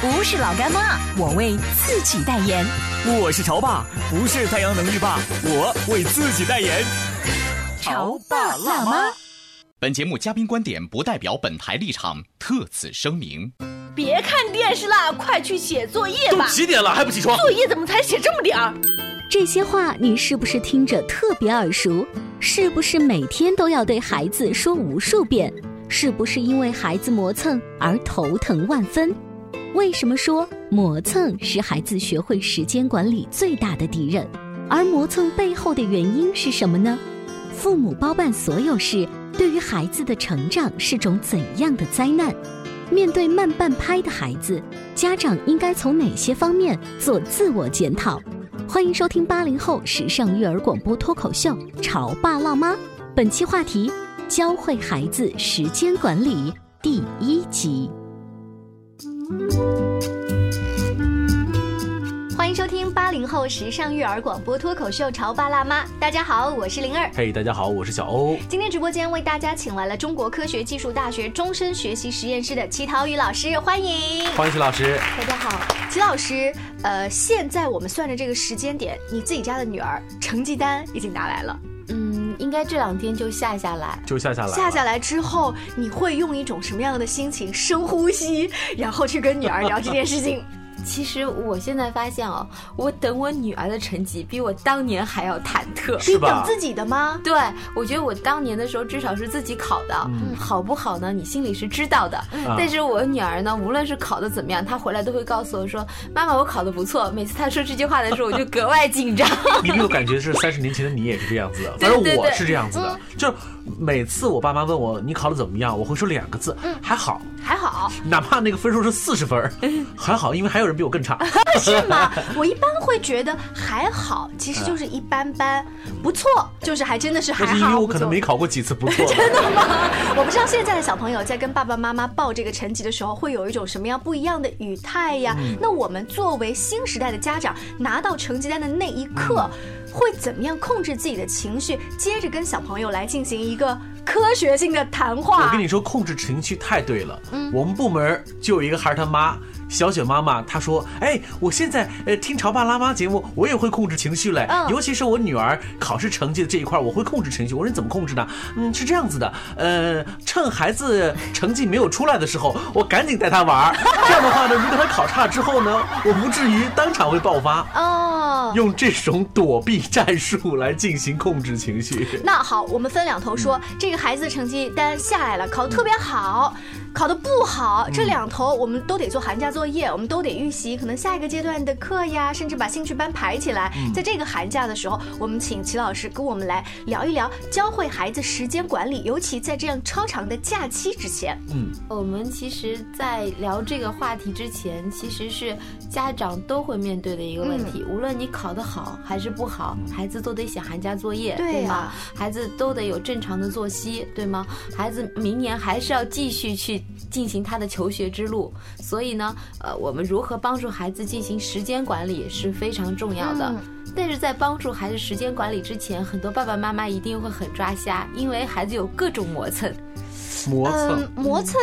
不是老干妈，我为自己代言。我是潮爸，不是太阳能浴霸，我为自己代言。潮爸辣妈。本节目嘉宾观点不代表本台立场，特此声明。别看电视啦，快去写作业吧。都几点了还不起床？作业怎么才写这么点儿？这些话你是不是听着特别耳熟？是不是每天都要对孩子说无数遍？是不是因为孩子磨蹭而头疼万分？为什么说磨蹭是孩子学会时间管理最大的敌人？而磨蹭背后的原因是什么呢？父母包办所有事，对于孩子的成长是种怎样的灾难？面对慢半拍的孩子，家长应该从哪些方面做自我检讨？欢迎收听八零后时尚育儿广播脱口秀《潮爸辣妈》，本期话题：教会孩子时间管理第一集。欢迎收听八零后时尚育儿广播脱口秀《潮爸辣妈》，大家好，我是灵儿。嘿，大家好，我是小欧。今天直播间为大家请来了中国科学技术大学终身学习实验室的齐涛宇老师，欢迎。欢迎齐老师。大家好，齐老师。呃，现在我们算着这个时间点，你自己家的女儿成绩单已经拿来了。嗯，应该这两天就下下来，就下下来。下下来之后，你会用一种什么样的心情深呼吸，然后去跟女儿聊这件事情？其实我现在发现哦，我等我女儿的成绩比我当年还要忐忑，是？等自己的吗？对，我觉得我当年的时候至少是自己考的，好不好呢？你心里是知道的。但是我女儿呢，无论是考的怎么样，她回来都会告诉我说：“妈妈，我考的不错。”每次她说这句话的时候，我就格外紧张。你没有感觉是三十年前的你也是这样子的？反正我是这样子的，就每次我爸妈问我你考的怎么样，我会说两个字：还好，还好。哪怕那个分数是四十分，还好，因为还有人比我更差。是吗？我一般会觉得还好，其实就是一般般，不错，就是还真的是还好。因为我可能没考过几次不错。真的吗？我不知道现在的小朋友在跟爸爸妈妈报这个成绩的时候，会有一种什么样不一样的语态呀？那我们作为新时代的家长，拿到成绩单的那一刻，会怎么样控制自己的情绪？接着跟小朋友来进行一个科学性的谈话。我跟你说，控制情绪太对了。嗯，我们部门就有一个孩儿他妈。小雪妈妈她说：“哎，我现在呃听潮爸辣妈节目，我也会控制情绪嘞。尤其是我女儿考试成绩的这一块，我会控制情绪。我说你怎么控制呢？嗯，是这样子的，呃，趁孩子成绩没有出来的时候，我赶紧带他玩。这样的话呢，如果他考差之后呢，我不至于当场会爆发。哦，用这种躲避战术来进行控制情绪。那好，我们分两头说，这个孩子的成绩单下来了，考得特别好。”考得不好，这两头我们都得做寒假作业，我们都得预习，可能下一个阶段的课呀，甚至把兴趣班排起来。在这个寒假的时候，我们请齐老师跟我们来聊一聊，教会孩子时间管理，尤其在这样超长的假期之前。嗯，我们其实，在聊这个话题之前，其实是家长都会面对的一个问题。无论你考得好还是不好，孩子都得写寒假作业，对吗？孩子都得有正常的作息，对吗？孩子明年还是要继续去。进行他的求学之路，所以呢，呃，我们如何帮助孩子进行时间管理是非常重要的。但是在帮助孩子时间管理之前，很多爸爸妈妈一定会很抓瞎，因为孩子有各种磨蹭。磨蹭，磨蹭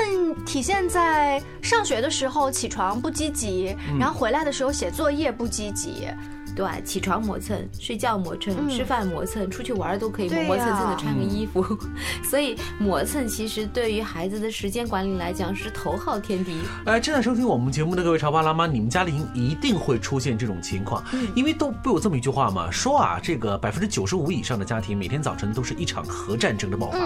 体现在上学的时候起床不积极，然后回来的时候写作业不积极。对，起床磨蹭，睡觉磨蹭，吃饭磨蹭，出去玩都可以磨磨蹭蹭的穿个衣服。所以磨蹭其实对于孩子的时间管理来讲是头号天敌。哎，正在收听我们节目的各位潮爸辣妈，你们家里一定会出现这种情况，因为都不有这么一句话嘛，说啊，这个百分之九十五以上的家庭每天早晨都是一场核战争的爆发。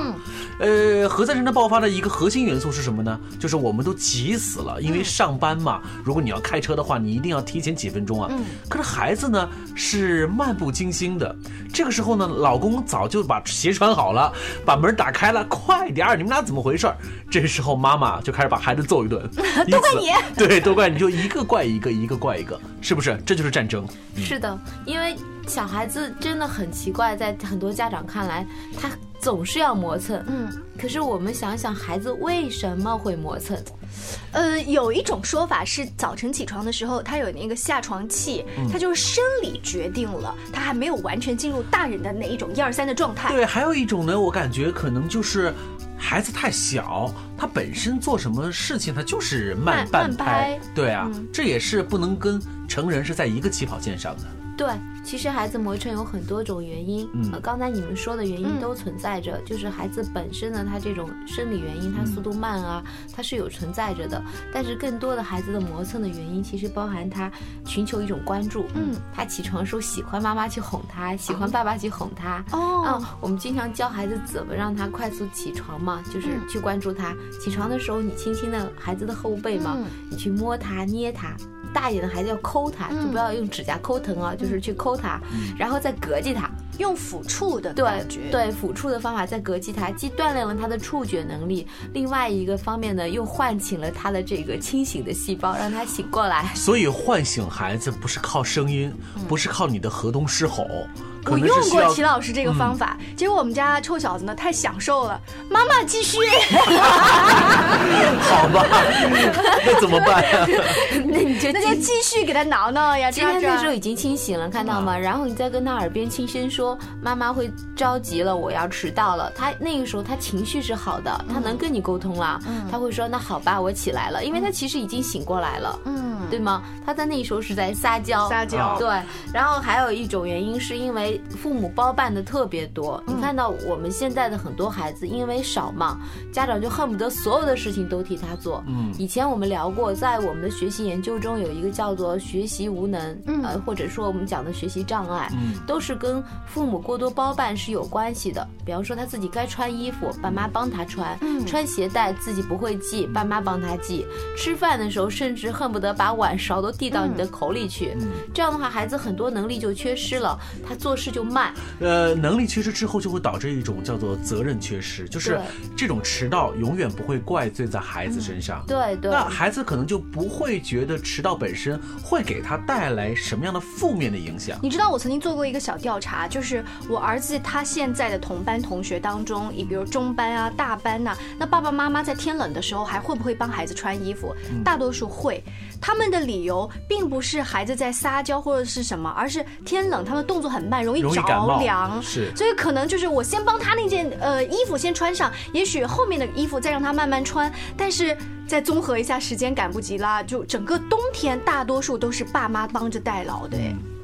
呃，核战争的爆发的一个核心元素是什么呢？就是我们都急死了，因为上班嘛，如果你要开车的话，你一定要提前几分钟啊。可是孩子呢是漫不经心的，这个时候呢，老公早就把鞋穿好了，把门打开了，快点儿，你们俩怎么回事？这时候妈妈就开始把孩子揍一顿，都怪你，对，都怪你，就一个怪一个，一个怪一个，是不是？这就是战争。是的，因为小孩子真的很奇怪，在很多家长看来，他总是要磨蹭。嗯，可是我们想想，孩子为什么会磨蹭？呃，有一种说法是早晨起床的时候，他有那个下床气，他就是生理决定了，他还没有完全进入大人的那一种一二三的状态。对，还有一种呢，我感觉可能就是孩子太小，他本身做什么事情他就是慢半拍。对啊，这也是不能跟成人是在一个起跑线上的。对，其实孩子磨蹭有很多种原因，呃，刚才你们说的原因都存在着，就是孩子本身呢，他这种生理原因，他速度慢啊，他是有存在着的。但是更多的孩子的磨蹭的原因，其实包含他寻求一种关注，嗯，他起床时候喜欢妈妈去哄他，喜欢爸爸去哄他。哦，我们经常教孩子怎么让他快速起床嘛，就是去关注他。起床的时候，你轻轻的孩子的后背嘛，你去摸他、捏他。大一点的孩子要抠它，就不要用指甲抠疼啊，就是去抠它，然后再膈击它，用抚触的对对抚触的方法再膈击它，既锻炼了他的触觉能力，另外一个方面呢，又唤醒了他的这个清醒的细胞，让他醒过来。所以唤醒孩子不是靠声音，不是靠你的河东狮吼。我用过齐老师这个方法，结果我们家臭小子呢太享受了。妈妈继续，好吧，那怎么办呀？那你就那就继续给他挠挠呀。今天那时候已经清醒了，看到吗？然后你再跟他耳边轻声说：“妈妈会着急了，我要迟到了。”他那个时候他情绪是好的，他能跟你沟通了。他会说：“那好吧，我起来了。”因为他其实已经醒过来了，嗯，对吗？他在那时候是在撒娇，撒娇。对，然后还有一种原因是因为。父母包办的特别多，你看到我们现在的很多孩子，因为少嘛，家长就恨不得所有的事情都替他做。嗯，以前我们聊过，在我们的学习研究中，有一个叫做学习无能，呃，或者说我们讲的学习障碍，都是跟父母过多包办是有关系的。比方说他自己该穿衣服，爸妈帮他穿；穿鞋带自己不会系，爸妈帮他系；吃饭的时候，甚至恨不得把碗勺都递到你的口里去。这样的话，孩子很多能力就缺失了，他做事。就慢，呃，能力缺失之后就会导致一种叫做责任缺失，就是这种迟到永远不会怪罪在孩子身上，对对，那孩子可能就不会觉得迟到本身会给他带来什么样的负面的影响。你知道我曾经做过一个小调查，就是我儿子他现在的同班同学当中，你比如中班啊、大班呐，那爸爸妈妈在天冷的时候还会不会帮孩子穿衣服？大多数会。他们的理由并不是孩子在撒娇或者是什么，而是天冷，他们动作很慢，容易着凉。是，所以可能就是我先帮他那件呃衣服先穿上，也许后面的衣服再让他慢慢穿。但是再综合一下，时间赶不及啦，就整个冬天大多数都是爸妈帮着代劳的。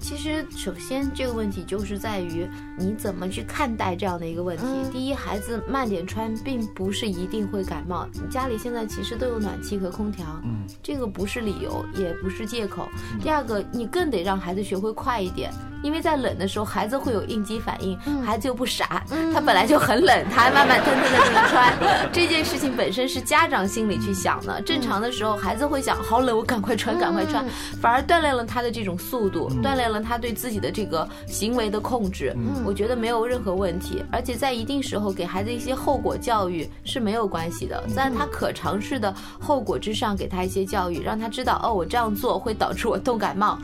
其实，首先这个问题就是在于你怎么去看待这样的一个问题。第一，孩子慢点穿，并不是一定会感冒。你家里现在其实都有暖气和空调，嗯，这个不是理由，也不是借口。第二个，你更得让孩子学会快一点。因为在冷的时候，孩子会有应激反应，孩子又不傻，他本来就很冷，他还慢慢腾腾的去穿。这件事情本身是家长心里去想的，正常的时候，孩子会想好冷，我赶快穿，赶快穿，反而锻炼了他的这种速度，锻炼了他对自己的这个行为的控制。我觉得没有任何问题，而且在一定时候给孩子一些后果教育是没有关系的，在他可尝试的后果之上给他一些教育，让他知道哦，我这样做会导致我冻感冒。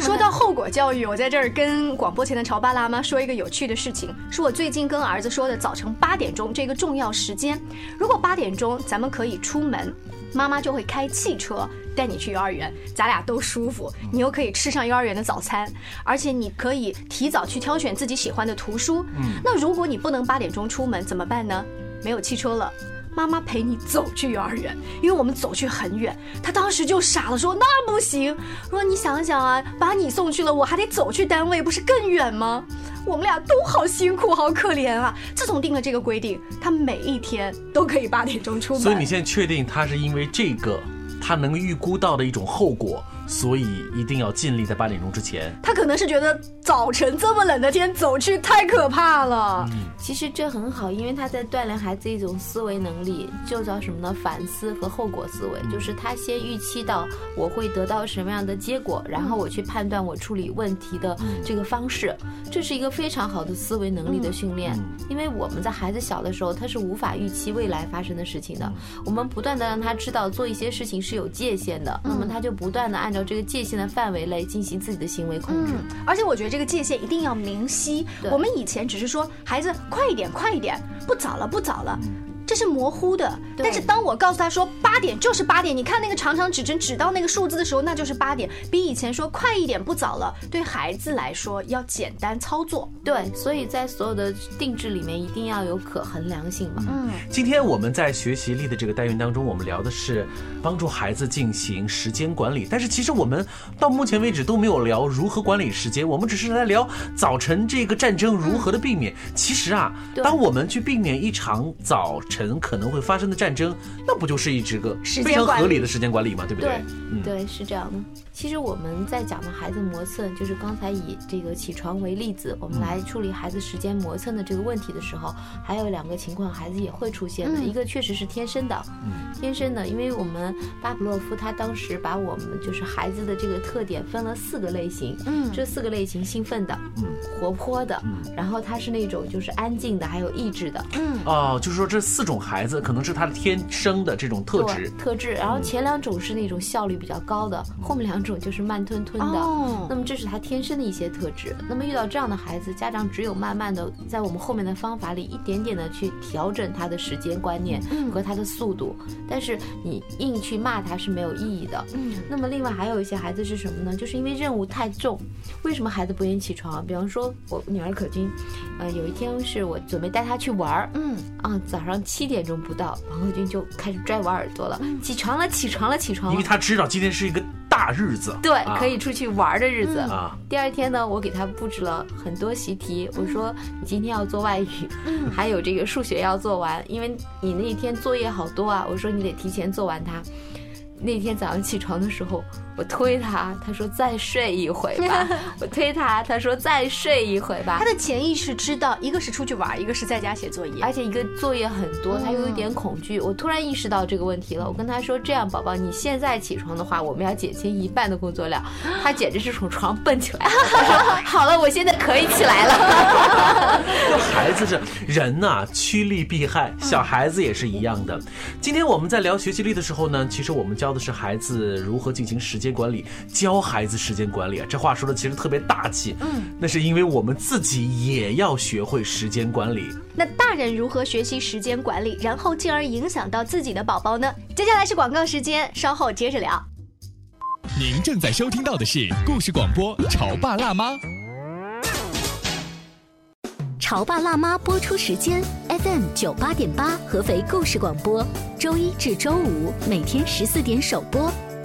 说到后果教育，我在这儿跟。跟广播前的潮爸辣妈说一个有趣的事情，是我最近跟儿子说的。早晨八点钟这个重要时间，如果八点钟咱们可以出门，妈妈就会开汽车带你去幼儿园，咱俩都舒服，你又可以吃上幼儿园的早餐，而且你可以提早去挑选自己喜欢的图书。那如果你不能八点钟出门怎么办呢？没有汽车了。妈妈陪你走去幼儿园，因为我们走去很远。他当时就傻了，说那不行。说你想想啊，把你送去了，我还得走去单位，不是更远吗？我们俩都好辛苦，好可怜啊。自从定了这个规定，他每一天都可以八点钟出门。所以你现在确定他是因为这个，他能预估到的一种后果？所以一定要尽力在八点钟之前。他可能是觉得早晨这么冷的天走去太可怕了。嗯，其实这很好，因为他在锻炼孩子一种思维能力，就叫什么呢？反思和后果思维，就是他先预期到我会得到什么样的结果，然后我去判断我处理问题的这个方式。这是一个非常好的思维能力的训练。因为我们在孩子小的时候，他是无法预期未来发生的事情的。我们不断的让他知道做一些事情是有界限的，那么他就不断的按照这个界限的范围内进行自己的行为控制。而且我觉得这个界限一定要明晰。我们以前只是说孩子快一点，快一点，不早了，不早了。这是模糊的，但是当我告诉他说八点就是八点，你看那个长长指针指到那个数字的时候，那就是八点，比以前说快一点不早了，对孩子来说要简单操作。对，所以在所有的定制里面一定要有可衡量性嘛。嗯，今天我们在学习力的这个单元当中，我们聊的是帮助孩子进行时间管理，但是其实我们到目前为止都没有聊如何管理时间，我们只是来聊早晨这个战争如何的避免。其实啊，当我们去避免一场早晨。晨可能会发生的战争，那不就是一直个非常合理的时间管理吗？对不对？对，是这样的。其实我们在讲的孩子磨蹭，就是刚才以这个起床为例子，我们来处理孩子时间磨蹭的这个问题的时候，还有两个情况，孩子也会出现的。一个确实是天生的，天生的，因为我们巴甫洛夫他当时把我们就是孩子的这个特点分了四个类型，嗯，这四个类型：兴奋的，嗯，活泼的，嗯，然后他是那种就是安静的，还有意志的，嗯，哦，就是说这四种孩子可能是他的天生的这种特质，特质。然后前两种是那种效率比较高的，后面两。种就是慢吞吞的，那么这是他天生的一些特质。那么遇到这样的孩子，家长只有慢慢的在我们后面的方法里一点点的去调整他的时间观念和他的速度。但是你硬去骂他是没有意义的。嗯，那么另外还有一些孩子是什么呢？就是因为任务太重。为什么孩子不愿意起床？比方说我女儿可君，呃，有一天是我准备带她去玩儿，嗯啊，早上七点钟不到，王鹤军就开始拽我耳朵了，起床了，起床了，起床了，因为他知道今天是一个。大日子，对，可以出去玩的日子啊。第二天呢，我给他布置了很多习题，我说你今天要做外语，还有这个数学要做完，因为你那天作业好多啊。我说你得提前做完它。那天早上起床的时候。我推他，他说再睡一会吧。我推他，他说再睡一会吧。他的潜意识知道，一个是出去玩，一个是在家写作业，而且一个作业很多，他有一点恐惧。我突然意识到这个问题了，我跟他说：“这样，宝宝，你现在起床的话，我们要减轻一半的工作量。”他简直是从床蹦起来了。好了，我现在可以起来了。这孩子是人呐，趋利避害，小孩子也是一样的。今天我们在聊学习力的时候呢，其实我们教的是孩子如何进行时间。时间管理，教孩子时间管理啊，这话说的其实特别大气。嗯，那是因为我们自己也要学会时间管理。那大人如何学习时间管理，然后进而影响到自己的宝宝呢？接下来是广告时间，稍后接着聊。您正在收听到的是故事广播《潮爸辣妈》。潮爸辣妈播出时间：FM 九八点八，合肥故事广播，周一至周五每天十四点首播。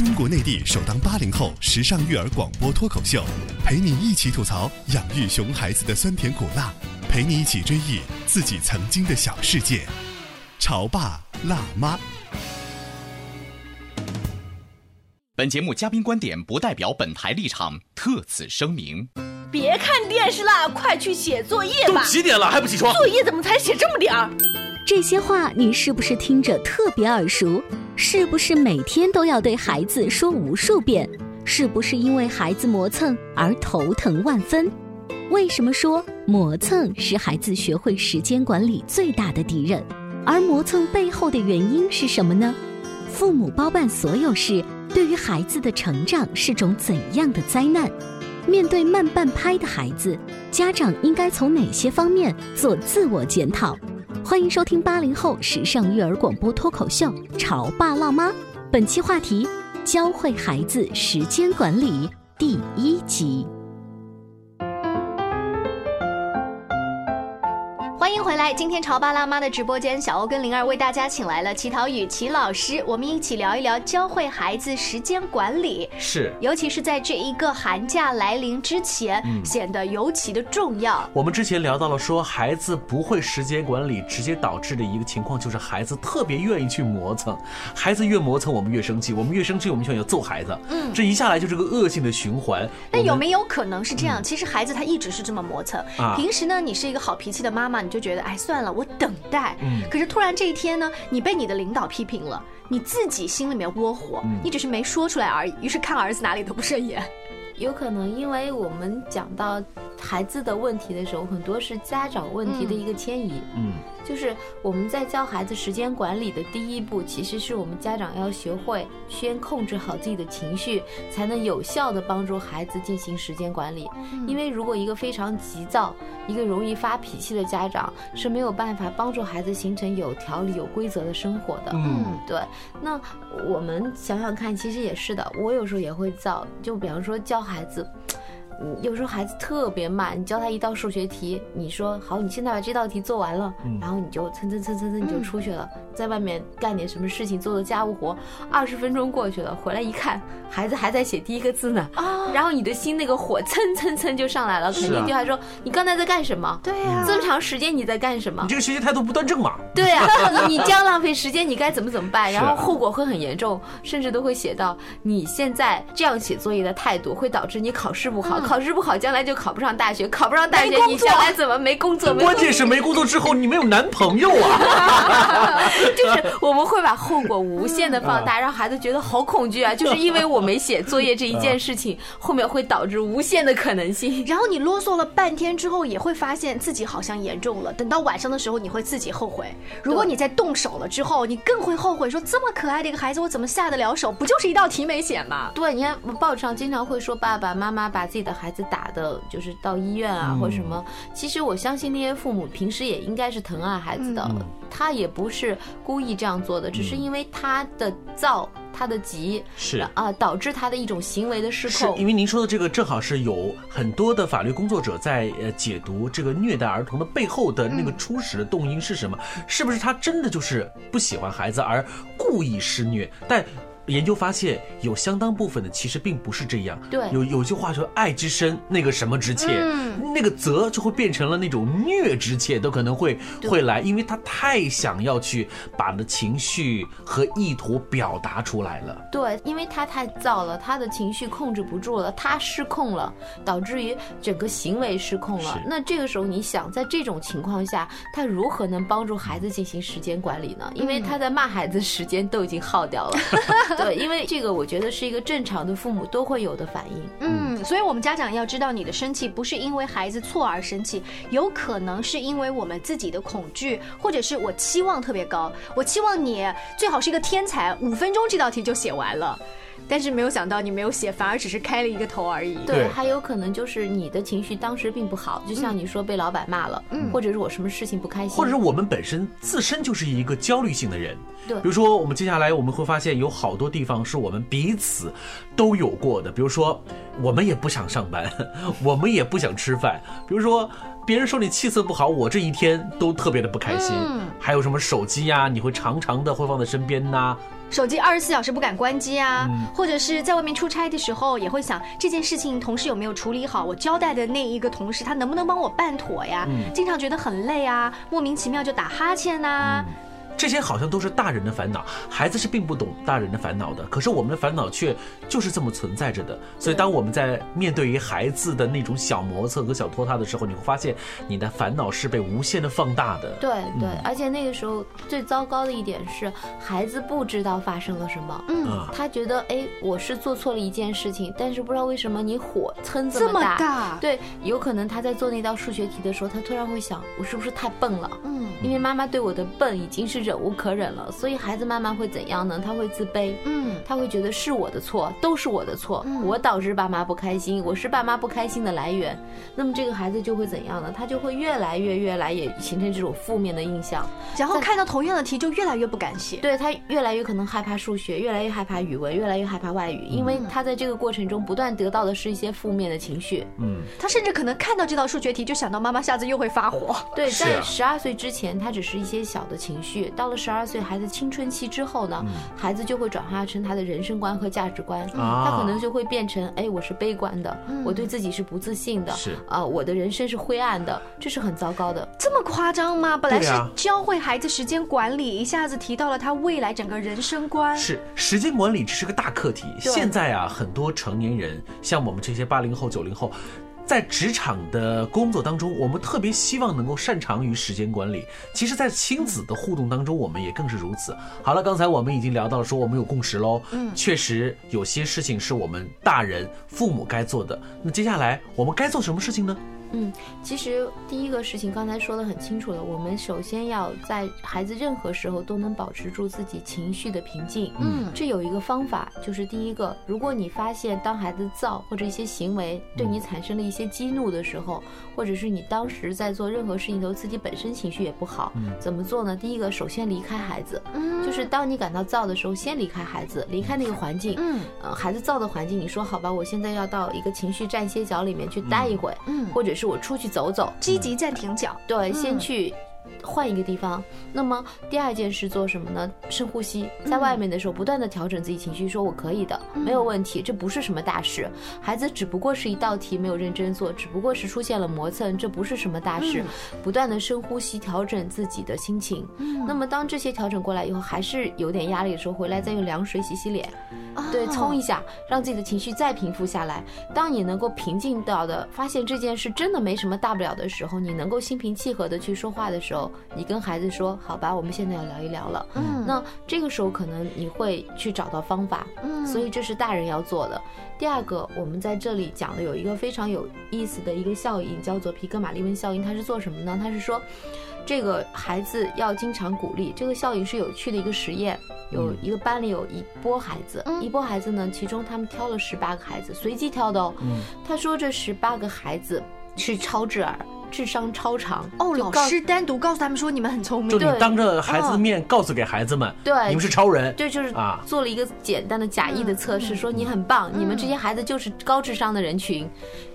中国内地首档八零后时尚育儿广播脱口秀，陪你一起吐槽养育熊孩子的酸甜苦辣，陪你一起追忆自己曾经的小世界。潮爸辣妈。本节目嘉宾观点不代表本台立场，特此声明。别看电视了，快去写作业吧。都几点了还不起床？作业怎么才写这么点儿？这些话你是不是听着特别耳熟？是不是每天都要对孩子说无数遍？是不是因为孩子磨蹭而头疼万分？为什么说磨蹭是孩子学会时间管理最大的敌人？而磨蹭背后的原因是什么呢？父母包办所有事，对于孩子的成长是种怎样的灾难？面对慢半拍的孩子，家长应该从哪些方面做自我检讨？欢迎收听八零后时尚育儿广播脱口秀《潮爸辣妈》，本期话题：教会孩子时间管理第一集。欢迎回来！今天潮爸辣妈的直播间，小欧跟灵儿为大家请来了齐陶宇齐老师，我们一起聊一聊教会孩子时间管理。是，尤其是在这一个寒假来临之前，显得尤其的重要。我们之前聊到了说，孩子不会时间管理，直接导致的一个情况就是孩子特别愿意去磨蹭。孩子越磨蹭，我们越生气；我们越生气，我们就想要揍孩子。嗯，这一下来就是个恶性的循环。那有没有可能是这样？其实孩子他一直是这么磨蹭。啊，平时呢，你是一个好脾气的妈妈，你就。觉得哎算了，我等待。嗯，可是突然这一天呢，你被你的领导批评了，你自己心里面窝火，你只是没说出来而已。于是看儿子哪里都不顺眼。有可能，因为我们讲到孩子的问题的时候，很多是家长问题的一个迁移。嗯。就是我们在教孩子时间管理的第一步，其实是我们家长要学会先控制好自己的情绪，才能有效的帮助孩子进行时间管理。因为如果一个非常急躁、一个容易发脾气的家长是没有办法帮助孩子形成有条理、有规则的生活的。嗯，对。那我们想想看，其实也是的。我有时候也会躁，就比方说教孩子。有时候孩子特别慢，你教他一道数学题，你说好，你现在把这道题做完了，然后你就蹭蹭蹭蹭蹭你就出去了，在外面干点什么事情，做做家务活。二十分钟过去了，回来一看，孩子还在写第一个字呢，然后你的心那个火蹭蹭蹭就上来了，肯定就还说你刚才在干什么？对呀，这么长时间你在干什么？你这个学习态度不端正嘛？对呀，你这样浪费时间，你该怎么怎么办？然后后果会很严重，甚至都会写到你现在这样写作业的态度会导致你考试不好。考试不好，将来就考不上大学，考不上大学，你将来怎么没工作？关键是没工作之后，你没有男朋友啊！就是我们会把后果无限的放大，让孩子觉得好恐惧啊！就是因为我没写作业这一件事情，后面会导致无限的可能性。然后你啰嗦了半天之后，也会发现自己好像严重了。等到晚上的时候，你会自己后悔。如果你在动手了之后，你更会后悔，说这么可爱的一个孩子，我怎么下得了手？不就是一道题没写吗？对，你看报纸上经常会说爸爸妈妈把自己的。孩子打的，就是到医院啊，或者什么。其实我相信那些父母平时也应该是疼爱孩子的，他也不是故意这样做的，只是因为他的躁、他的急是啊，导致他的一种行为的失控。因为您说的这个，正好是有很多的法律工作者在呃解读这个虐待儿童的背后的那个初始的动因是什么？是不是他真的就是不喜欢孩子而故意施虐？但研究发现，有相当部分的其实并不是这样。对，有有句话说“爱之深，那个什么之切”，嗯那个责就会变成了那种虐之切，都可能会会来，因为他太想要去把的情绪和意图表达出来了。对，因为他太躁了，他的情绪控制不住了，他失控了，导致于整个行为失控了。那这个时候，你想在这种情况下，他如何能帮助孩子进行时间管理呢？因为他在骂孩子时间都已经耗掉了。对，因为这个，我觉得是一个正常的父母都会有的反应。嗯，所以我们家长要知道，你的生气不是因为孩子错而生气，有可能是因为我们自己的恐惧，或者是我期望特别高，我期望你最好是一个天才，五分钟这道题就写完了。但是没有想到你没有写，反而只是开了一个头而已。对，还有可能就是你的情绪当时并不好，就像你说被老板骂了，嗯，或者是我什么事情不开心，或者是我们本身自身就是一个焦虑性的人。对，比如说我们接下来我们会发现有好多地方是我们彼此都有过的，比如说我们也不想上班，我们也不想吃饭，比如说别人说你气色不好，我这一天都特别的不开心。嗯，还有什么手机呀，你会常常的会放在身边呐。手机二十四小时不敢关机啊，或者是在外面出差的时候，也会想这件事情同事有没有处理好，我交代的那一个同事他能不能帮我办妥呀？经常觉得很累啊，莫名其妙就打哈欠呐。这些好像都是大人的烦恼，孩子是并不懂大人的烦恼的。可是我们的烦恼却就是这么存在着的。所以当我们在面对于孩子的那种小磨蹭和小拖沓的时候，你会发现你的烦恼是被无限的放大的。对对，而且那个时候最糟糕的一点是，孩子不知道发生了什么。嗯，他觉得哎，我是做错了一件事情，但是不知道为什么你火蹭这么大。对，有可能他在做那道数学题的时候，他突然会想，我是不是太笨了？嗯，因为妈妈对我的笨已经是。忍无可忍了，所以孩子慢慢会怎样呢？他会自卑，嗯，他会觉得是我的错，都是我的错，我导致爸妈不开心，我是爸妈不开心的来源。那么这个孩子就会怎样呢？他就会越来越越来也形成这种负面的印象，然后看到同样的题就越来越不敢写，对他越来越可能害怕数学，越来越害怕语文，越来越害怕外语，因为他在这个过程中不断得到的是一些负面的情绪，嗯，他甚至可能看到这道数学题就想到妈妈下次又会发火。对，在十二岁之前，他只是一些小的情绪，到了十二岁孩子青春期之后呢，孩子就会转化成他的人生观和价值观，他可能就会变成，哎，我是悲观的，我对自己是不自信的，是啊，我的人生是灰暗的，这是很糟糕的。这么夸张吗？本来是教会孩子时间管理，一下子提到了他未来整个人生观。是时间管理，这是个大课题。现在啊，很多成年人，像我们这些八零后、九零后。在职场的工作当中，我们特别希望能够擅长于时间管理。其实，在亲子的互动当中，我们也更是如此。好了，刚才我们已经聊到了，说我们有共识喽。嗯，确实有些事情是我们大人、父母该做的。那接下来我们该做什么事情呢？嗯，其实第一个事情刚才说的很清楚了，我们首先要在孩子任何时候都能保持住自己情绪的平静。嗯，这有一个方法，就是第一个，如果你发现当孩子躁或者一些行为对你产生了一些激怒的时候，或者是你当时在做任何事情的时候自己本身情绪也不好，怎么做呢？第一个，首先离开孩子，就是当你感到躁的时候，先离开孩子，离开那个环境。嗯，呃，孩子躁的环境，你说好吧，我现在要到一个情绪站歇脚里面去待一会，嗯，或者是我出去走走，积极暂停脚，对，先去。换一个地方，那么第二件事做什么呢？深呼吸，在外面的时候不断的调整自己情绪，说我可以的，没有问题，这不是什么大事。孩子只不过是一道题没有认真做，只不过是出现了磨蹭，这不是什么大事。不断的深呼吸，调整自己的心情。那么当这些调整过来以后，还是有点压力的时候，回来再用凉水洗洗脸，对，冲一下，让自己的情绪再平复下来。当你能够平静到的，发现这件事真的没什么大不了的时候，你能够心平气和的去说话的时候。你跟孩子说，好吧，我们现在要聊一聊了。嗯，那这个时候可能你会去找到方法。嗯，所以这是大人要做的。第二个，我们在这里讲的有一个非常有意思的一个效应，叫做皮格马利温效应。它是做什么呢？它是说，这个孩子要经常鼓励。这个效应是有趣的一个实验。有一个班里有一波孩子，一波孩子呢，其中他们挑了十八个孩子，随机挑的哦。嗯，他说这十八个孩子是超智儿。智商超常。哦！老师单独告诉他们说你们很聪明，就你当着孩子的面告诉给孩子们，对，你们是超人，对，就是啊，做了一个简单的假意的测试，说你很棒，你们这些孩子就是高智商的人群。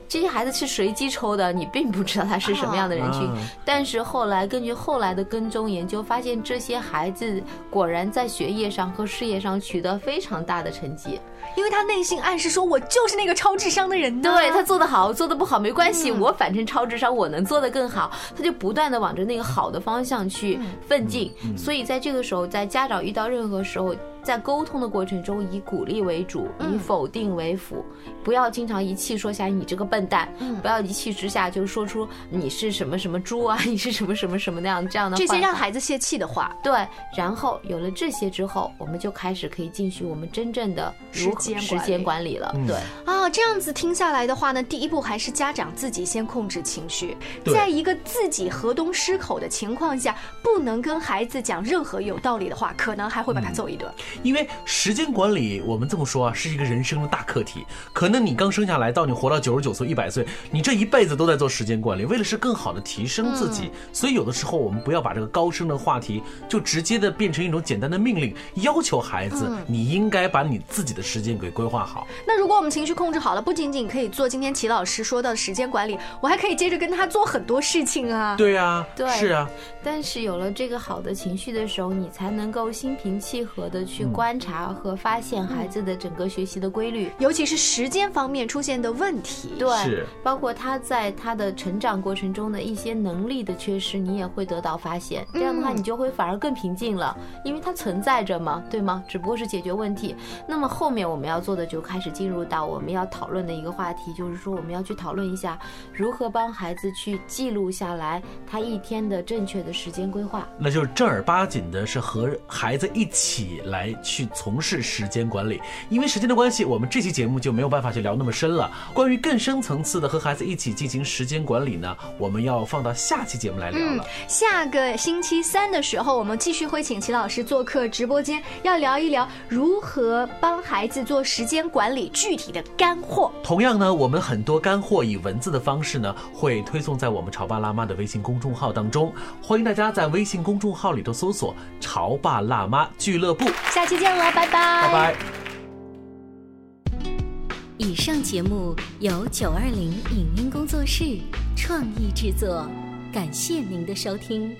这些孩子是随机抽的，你并不知道他是什么样的人群。但是后来根据后来的跟踪研究，发现这些孩子果然在学业上和事业上取得非常大的成绩，因为他内心暗示说：“我就是那个超智商的人。”对他做得好，做得不好没关系，我反正超智商，我能做得更好。他就不断的往着那个好的方向去奋进。所以在这个时候，在家长遇到任何时候。在沟通的过程中，以鼓励为主，以否定为辅，不要经常一气说下你这个笨蛋，不要一气之下就说出你是什么什么猪啊，你是什么什么什么那样这样的这些让孩子泄气的话。对，然后有了这些之后，我们就开始可以进行我们真正的时间时间管理了。对啊，这样子听下来的话呢，第一步还是家长自己先控制情绪，在一个自己河东狮口的情况下，不能跟孩子讲任何有道理的话，可能还会把他揍一顿。因为时间管理，我们这么说啊，是一个人生的大课题。可能你刚生下来到你活到九十九岁、一百岁，你这一辈子都在做时间管理，为了是更好的提升自己。所以有的时候我们不要把这个高深的话题就直接的变成一种简单的命令，要求孩子你应该把你自己的时间给规划好。那如果我们情绪控制好了，不仅仅可以做今天齐老师说到的时间管理，我还可以接着跟他做很多事情啊。对啊，对，是啊。但是有了这个好的情绪的时候，你才能够心平气和的去观察和发现孩子的整个学习的规律，尤其是时间方面出现的问题。对，包括他在他的成长过程中的一些能力的缺失，你也会得到发现。这样的话，你就会反而更平静了，因为它存在着嘛，对吗？只不过是解决问题。那么后面我们要做的就开始进入到我们要讨论的一个话题，就是说我们要去讨论一下如何帮孩子去记录下来他一天的正确的。时间规划，那就是正儿八经的，是和孩子一起来去从事时间管理。因为时间的关系，我们这期节目就没有办法去聊那么深了。关于更深层次的和孩子一起进行时间管理呢，我们要放到下期节目来聊了。下个星期三的时候，我们继续会请齐老师做客直播间，要聊一聊如何帮孩子做时间管理，具体的干货。同样呢，我们很多干货以文字的方式呢，会推送在我们潮爸辣妈的微信公众号当中，欢迎大家在微信公众号里头搜索“潮爸辣妈俱乐部”。下期见了，拜拜，拜拜。以上节目由九二零影音工作室创意制作，感谢您的收听。